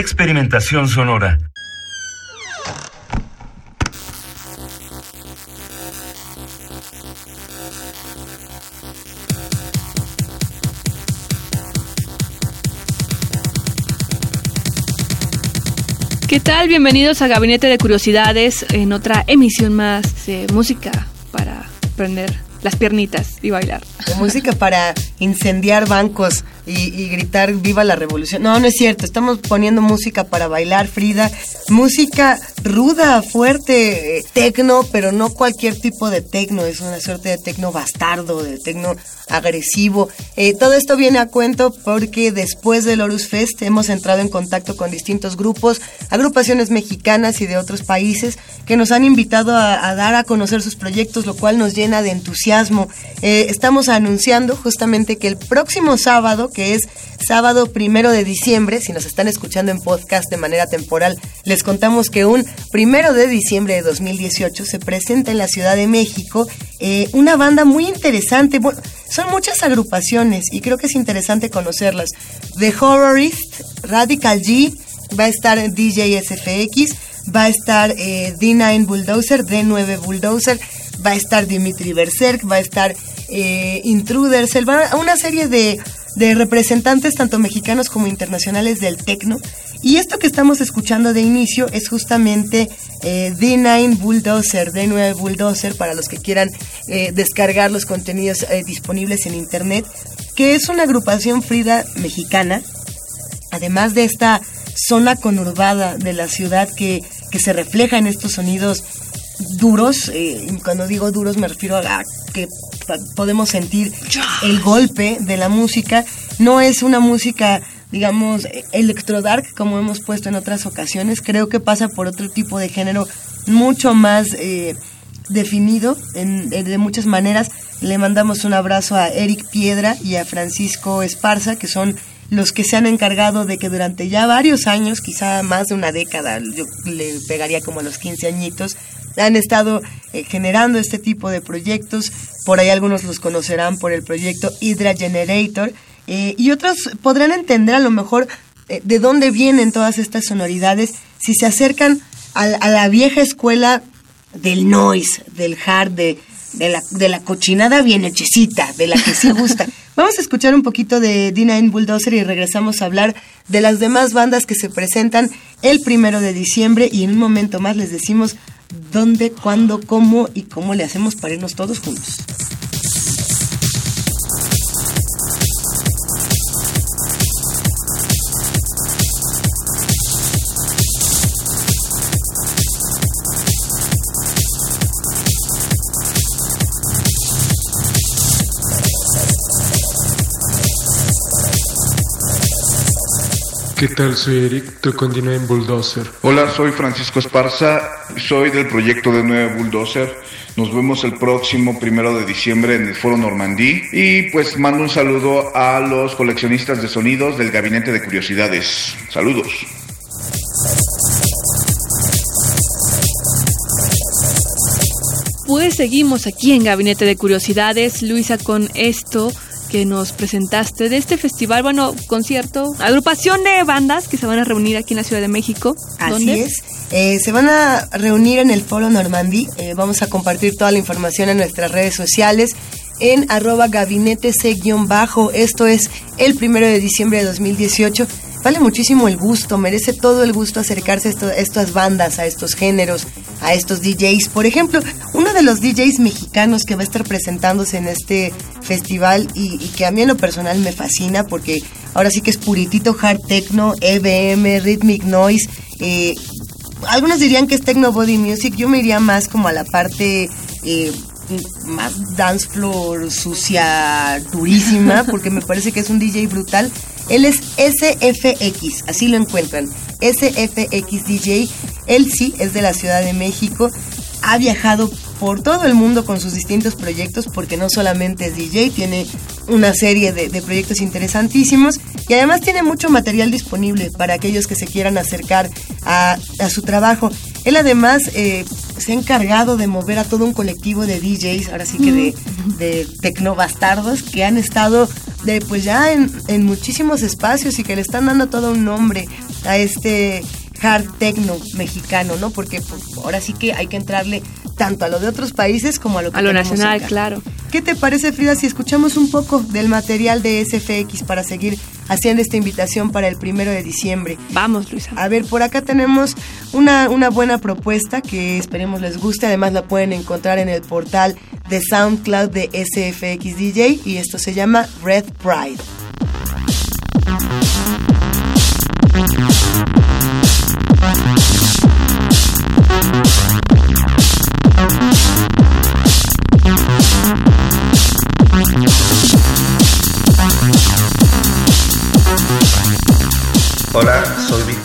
Experimentación sonora. ¿Qué tal? Bienvenidos a Gabinete de Curiosidades en otra emisión más de música para prender las piernitas y bailar. Música para incendiar bancos y, y gritar viva la revolución. No, no es cierto. Estamos poniendo música para bailar, Frida. Música ruda, fuerte, eh, tecno, pero no cualquier tipo de tecno. Es una suerte de tecno bastardo, de tecno agresivo. Eh, todo esto viene a cuento porque después del Horus Fest hemos entrado en contacto con distintos grupos, agrupaciones mexicanas y de otros países que nos han invitado a, dar a conocer sus proyectos, lo cual nos llena de entusiasmo. Eh, estamos anunciando justamente que el próximo sábado, que es sábado primero de diciembre, si nos están escuchando en podcast de manera temporal, les contamos que un primero de diciembre de 2018 se presenta en la Ciudad de México eh, una banda muy interesante. Bueno, son muchas agrupaciones y creo que es interesante conocerlas. The Horrorist, Radical G, va a estar DJ SFX, va a estar eh, D9 Bulldozer, D9 Bulldozer, va a estar Dimitri Berserk, va a estar eh, Intruders, una serie de, de representantes tanto mexicanos como internacionales del tecno. Y esto que estamos escuchando de inicio es justamente eh, D9 Bulldozer, D9 Bulldozer, para los que quieran eh, descargar los contenidos eh, disponibles en internet, que es una agrupación Frida mexicana, además de esta zona conurbada de la ciudad que, que se refleja en estos sonidos duros, eh, cuando digo duros me refiero a que podemos sentir el golpe de la música, no es una música digamos electrodark como hemos puesto en otras ocasiones, creo que pasa por otro tipo de género mucho más eh, definido en- de muchas maneras. Le mandamos un abrazo a Eric Piedra y a Francisco Esparza, que son los que se han encargado de que durante ya varios años, quizá más de una década, yo le pegaría como a los 15 añitos, han estado eh, generando este tipo de proyectos. Por ahí algunos los conocerán por el proyecto Hydra Generator. eh, y otros podrán entender a lo mejor eh, de dónde vienen todas estas sonoridades si se acercan a, la- a la vieja escuela del noise, del hard, de, de, la, de la cochinada bien hechecita, de la que sí gusta. Vamos a escuchar un poquito de D9 Bulldozer y regresamos a hablar de las demás bandas que se presentan el primero de diciembre y en un momento más les decimos dónde, cuándo, cómo y cómo le hacemos para irnos todos juntos. ¿Qué tal? Soy Eric, tú continúa en Bulldozer. Hola, soy Francisco Esparza, soy del proyecto de Nueve Bulldozer. Nos vemos el próximo primero de diciembre en el Foro Normandí. Y pues mando un saludo a los coleccionistas de sonidos del Gabinete de Curiosidades. Saludos. Pues seguimos aquí en Gabinete de Curiosidades, Luisa, con esto que nos presentaste de este festival, bueno, concierto, agrupación de bandas que se van a reunir aquí en la Ciudad de México. Así ¿Dónde? es. Eh, se van a reunir en el Foro Normandí. Eh, vamos a compartir toda la información en nuestras redes sociales en arroba gabinete C-bajo. Esto es el primero de diciembre de 2018. Vale muchísimo el gusto, merece todo el gusto acercarse a, esto- a estas bandas, a estos géneros, a estos DJs. Por ejemplo, uno de los DJs mexicanos que va a estar presentándose en este festival y, y que a mí en lo personal me fascina porque ahora sí que es puritito hard techno, EBM, rhythmic noise. eh, algunos dirían que es techno body music, yo me iría más como a la parte eh, más dance floor sucia, durísima, porque me parece que es un DJ brutal. Él es SFX, así lo encuentran. SFX DJ. Él sí es de la Ciudad de México. Ha viajado por todo el mundo con sus distintos proyectos, porque no solamente es DJ, tiene una serie de, de, proyectos interesantísimos y además tiene mucho material disponible para aquellos que se quieran acercar a, a su trabajo. Él además eh, se ha encargado de mover a todo un colectivo de DJs, ahora sí que de, de tecnobastardos, que han estado de, pues ya en, en muchísimos espacios y que le están dando todo un nombre a este hard techno mexicano, ¿no? Porque pues, ahora sí que hay que entrarle tanto a lo de otros países como a lo que A lo nacional, acá. claro. ¿Qué te parece, Frida, si escuchamos un poco del material de SFX para seguir haciendo esta invitación para el primero de diciembre? Vamos, Luisa. A ver, por acá tenemos una, una buena propuesta que esperemos les guste. Además, la pueden encontrar en el portal de SoundCloud de SFX DJ y esto se llama Red Pride.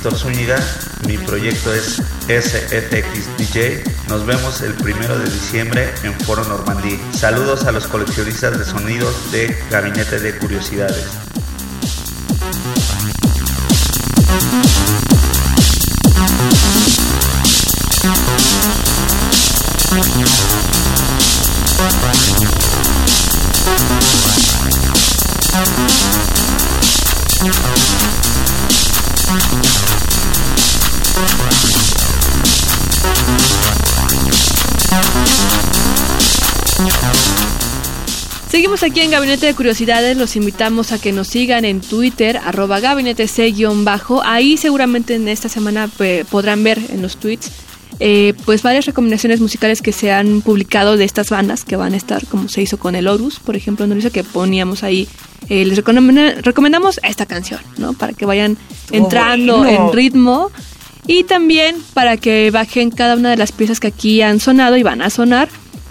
Víctor Zúñiga, mi proyecto es SFX DJ. Nos vemos el primero de diciembre en Foro Normandí. Saludos a los coleccionistas de sonidos de Gabinete de Curiosidades. Seguimos aquí en Gabinete de Curiosidades, los invitamos a que nos sigan en Twitter, arroba gabinete C-bajo. Ahí seguramente en esta semana eh, podrán ver en los tweets eh, pues varias recomendaciones musicales que se han publicado de estas bandas que van a estar, como se hizo con el Horus, por ejemplo, no que poníamos ahí, eh, les recomenda- recomendamos esta canción, ¿no? Para que vayan entrando en ritmo. Y también para que bajen cada una de las piezas que aquí han sonado y van a sonar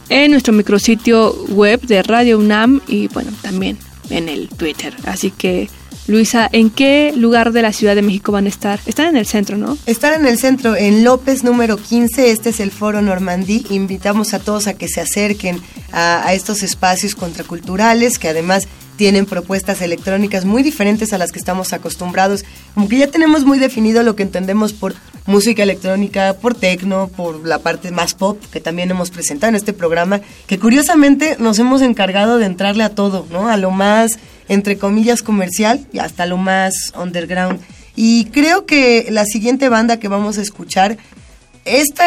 en nuestro micrositio web de Radio UNAM y bueno, también en el Twitter. Así que, Luisa, ¿en qué lugar de la Ciudad de México van a estar? Están en el centro, ¿no? Estar en el centro, en López número 15, este es el Foro Normandí. Invitamos a todos a que se acerquen a, a estos espacios contraculturales que además tienen propuestas electrónicas muy diferentes a las que estamos acostumbrados. Como que ya tenemos muy definido lo que entendemos por música electrónica, por tecno, por la parte más pop que también hemos presentado en este programa, que curiosamente nos hemos encargado de entrarle a todo, ¿no? A lo más, entre comillas, comercial y hasta lo más underground. Y creo que la siguiente banda que vamos a escuchar, esta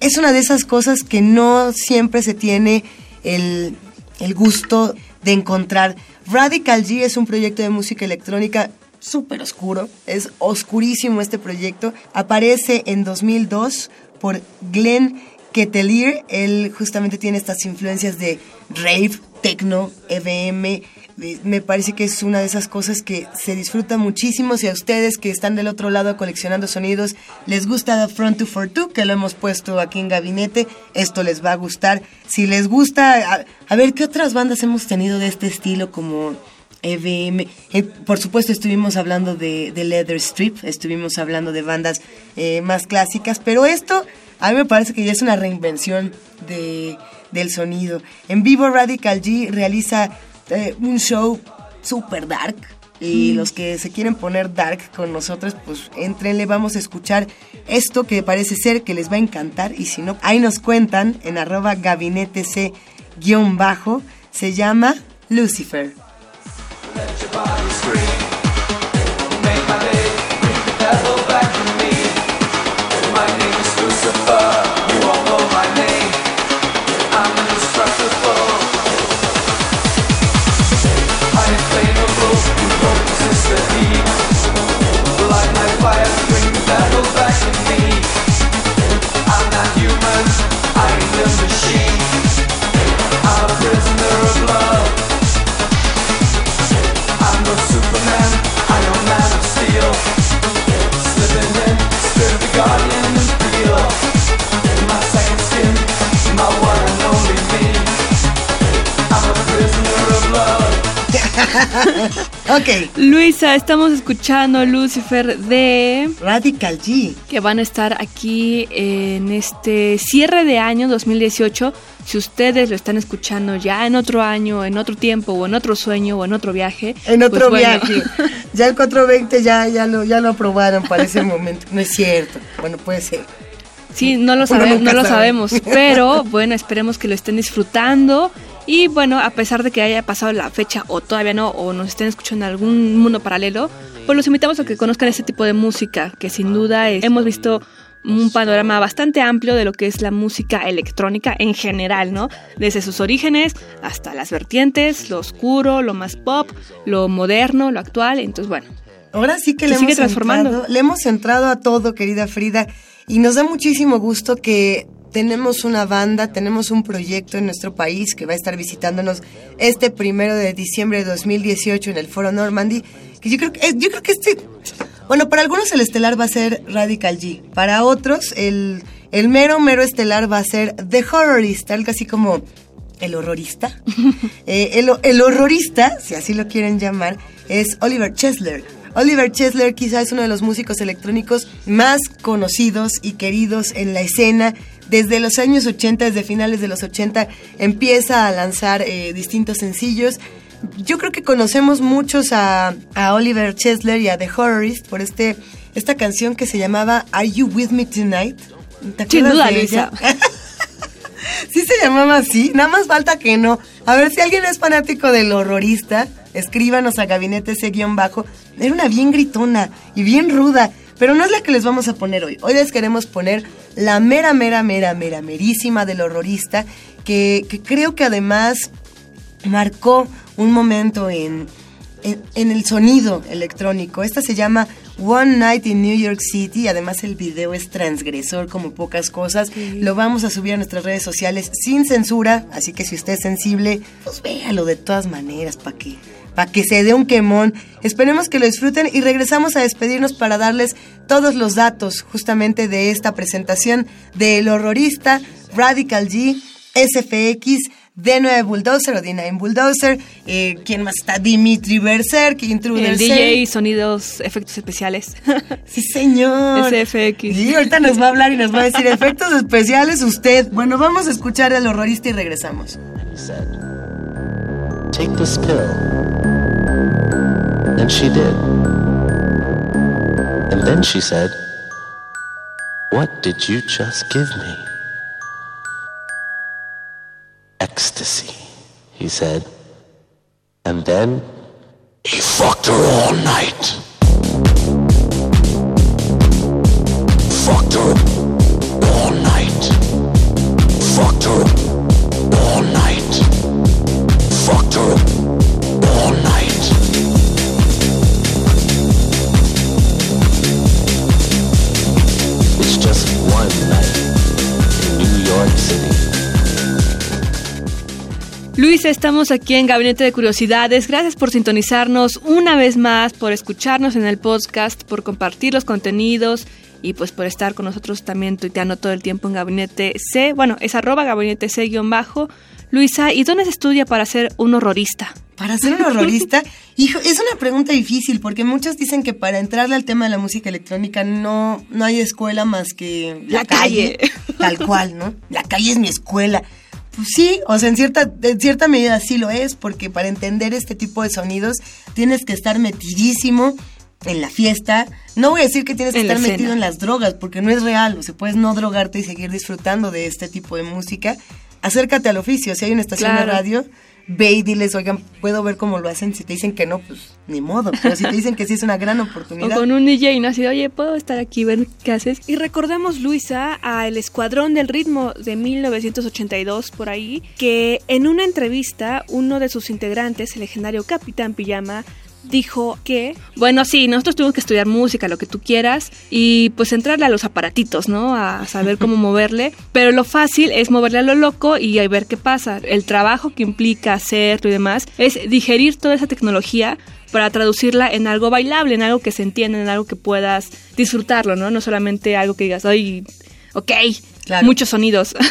es una de esas cosas que no siempre se tiene el, el gusto de encontrar. Radical G es un proyecto de música electrónica súper oscuro, es oscurísimo este proyecto. Aparece en 2002 por Glenn Ketelier, él justamente tiene estas influencias de rave, techno, EBM, me parece que es una de esas cosas que se disfruta muchísimo. Si a ustedes que están del otro lado coleccionando sonidos les gusta Front 242, que lo hemos puesto aquí en gabinete, esto les va a gustar. Si les gusta, a, ver qué otras bandas hemos tenido de este estilo como EBM. Eh, por supuesto estuvimos hablando de, de Leather Strip, estuvimos hablando de bandas eh, más clásicas, pero esto a mí me parece que ya es una reinvención de, del sonido. En vivo Radical G realiza eh, un show super dark. Y los que se quieren poner dark con nosotros, pues entrenle, vamos a escuchar esto que parece ser que les va a encantar. Y si no, ahí nos cuentan en arroba gabinete C guion bajo. Se llama Lucifer. Ok. Luisa, estamos escuchando Lucifer de... Radical G. Que van a estar aquí en este cierre de año 2018. Si ustedes lo están escuchando ya en otro año, en otro tiempo, o en otro sueño, o en otro viaje. En otro pues viaje. Ya el 420 ya, ya, lo, ya lo aprobaron para ese momento. No es cierto. Bueno, puede ser. Sí, no lo, no lo sabemos, pero bueno, esperemos que lo estén disfrutando. Y bueno, a pesar de que haya pasado la fecha o todavía no, o nos estén escuchando en algún mundo paralelo, pues los invitamos a que conozcan este tipo de música, que sin duda hemos visto un panorama bastante amplio de lo que es la música electrónica en general, ¿no? Desde sus orígenes hasta las vertientes, lo oscuro, lo más pop, lo moderno, lo actual, entonces bueno. Ahora sí que, le, hemos transformando. le hemos entrado a todo, querida Frida. Y nos da muchísimo gusto que tenemos una banda, tenemos un proyecto en nuestro país que va a estar visitándonos este primero de diciembre de 2018 en el Foro Normandy. Que yo creo que, eh, yo creo que este, bueno, para algunos el estelar va a ser Radical G, para otros el, el mero, mero estelar va a ser The Horrorist, algo así como el horrorista. Eh, el, el horrorista, si así lo quieren llamar, es Oliver Chesler Oliver Chesler quizás es uno de los músicos electrónicos más conocidos y queridos en la escena. Desde los años 80, desde finales de los 80, empieza a lanzar eh, distintos sencillos. Yo creo que conocemos muchos a, Oliver Chesler y a The Horrorist por este, esta canción que se llamaba Are You With Me Tonight? ¿Te acuerdas de ella? sí se llamaba así, nada más falta que no. A ver si alguien es fanático del horrorista, escríbanos a gabinete ese guion bajo. Era una bien gritona y bien ruda, pero no es la que les vamos a poner hoy. Hoy les queremos poner la mera, mera, mera, mera, merísima del horrorista, que, creo que además marcó un momento en, en, el sonido electrónico. Esta se llama One Night in New York City. Además, el video es transgresor como pocas cosas. Lo vamos a subir a nuestras redes sociales sin censura. Así que si usted es sensible, pues véalo de todas maneras para que para que se dé un quemón. Esperemos que lo disfruten y regresamos a despedirnos para darles todos los datos justamente de esta presentación del horrorista Radical G, SFX, D9 Bulldozer o D9 Bulldozer. Eh, ¿Quién más está? Dimitri Berserk, Intruder. El DJ, sonidos, efectos especiales. sí, señor. SFX. Sí, ahorita nos va a hablar y nos va a decir efectos especiales usted. Bueno, vamos a escuchar al horrorista y regresamos. Take this pill. And she did. And then she said, What did you just give me? Ecstasy, he said. And then he fucked her all night. Luis, estamos aquí en Gabinete de Curiosidades. Gracias por sintonizarnos una vez más, por escucharnos en el podcast, por compartir los contenidos y pues por estar con nosotros también tuiteando todo el tiempo en Gabinete C. Bueno, es arroba Gabinete C guion bajo. Luisa, ¿y dónde se estudia para ser un horrorista? Para ser un horrorista, hijo, es una pregunta difícil porque muchos dicen que para entrarle al tema de la música electrónica no, no hay escuela más que la, calle, tal cual, ¿no? La calle es mi escuela. Pues sí, o sea, en cierta, en cierta medida sí lo es, porque para entender este tipo de sonidos tienes que estar metidísimo en la fiesta. No voy a decir que tienes que estar metido en las drogas, porque no es real. O sea, puedes no drogarte y seguir disfrutando de este tipo de música. Acércate al oficio. Si hay una estación de radio, ve y diles, oigan, puedo ver cómo lo hacen. Si te dicen que no, pues ni modo. Pero si te dicen que sí es una gran oportunidad. O con un DJ, ¿no? Así, oye, puedo estar aquí, ver qué haces. Y recordemos, Luisa, al Escuadrón del Ritmo de 1982, por ahí, que en una entrevista, uno de sus integrantes, el legendario Capitán Pijama, dijo que, bueno, sí, nosotros tuvimos que estudiar música, lo que tú quieras, y pues entrarle a los aparatitos, ¿no? A saber cómo moverle, pero lo fácil es moverle a lo loco y ahí ver qué pasa. El trabajo que implica hacerlo y demás es digerir toda esa tecnología para traducirla en algo bailable, en algo que se entienda, en algo que puedas disfrutarlo, ¿no? No solamente algo que digas, ay, ok, Claro. muchos sonidos.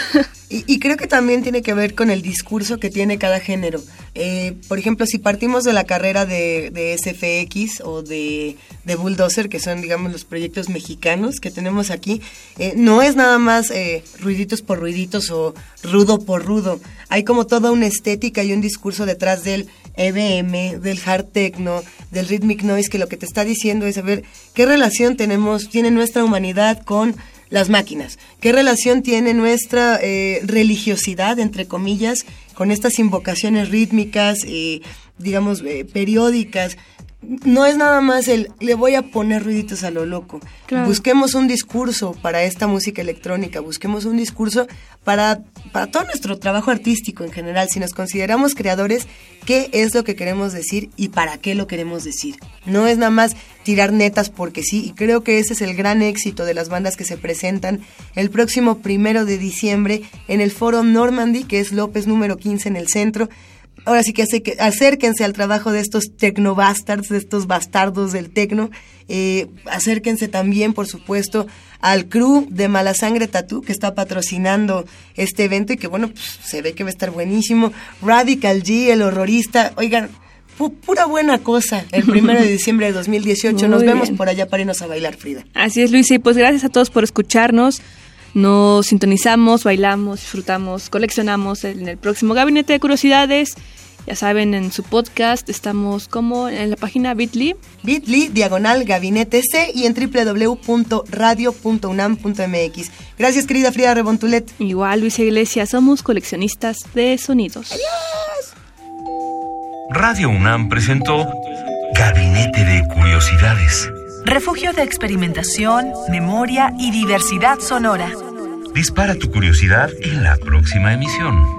Y, y creo que también tiene que ver con el discurso que tiene cada género. Eh, por ejemplo, si partimos de la carrera de, de SFX o de, de Bulldozer, que son, digamos, los proyectos mexicanos que tenemos aquí, eh, no es nada más eh, ruiditos por ruiditos o rudo por rudo. Hay como toda una estética y un discurso detrás del EBM, del hard techno, del rhythmic noise, que lo que te está diciendo es saber qué relación tenemos, tiene nuestra humanidad con las máquinas. ¿Qué relación tiene nuestra eh, religiosidad, entre comillas, con estas invocaciones rítmicas, eh, digamos, eh, periódicas? No es nada más el le voy a poner ruiditos a lo loco. Claro. Busquemos un discurso para esta música electrónica, busquemos un discurso para, para todo nuestro trabajo artístico en general. Si nos consideramos creadores, ¿qué es lo que queremos decir y para qué lo queremos decir? No es nada más tirar netas porque sí, y creo que ese es el gran éxito de las bandas que se presentan el próximo primero de diciembre en el foro Normandy, que es López número 15 en el centro. Ahora sí que, acérquense al trabajo de estos tecnobastards, de estos bastardos del tecno. Eh, acérquense también, por supuesto, al crew de Mala Sangre Tattoo que está patrocinando este evento y que, bueno, pues, se ve que va a estar buenísimo. Radical G, el horrorista. Oigan, pu- pura buena cosa. El primero de diciembre de 2018. Nos Muy vemos bien. por allá para irnos a bailar, Frida. Así es, Luisa. Y pues gracias a todos por escucharnos. Nos sintonizamos, bailamos, disfrutamos, coleccionamos en el próximo Gabinete de Curiosidades. Ya saben, en su podcast estamos como en la página Bitly. bit.ly, diagonal, gabinete C y en www.radio.unam.mx. Gracias, querida Frida Rebontulet. Igual, Luisa Iglesias, somos coleccionistas de sonidos. Radio UNAM presentó Gabinete de Curiosidades. Refugio de experimentación, memoria y diversidad sonora. Dispara tu curiosidad en la próxima emisión.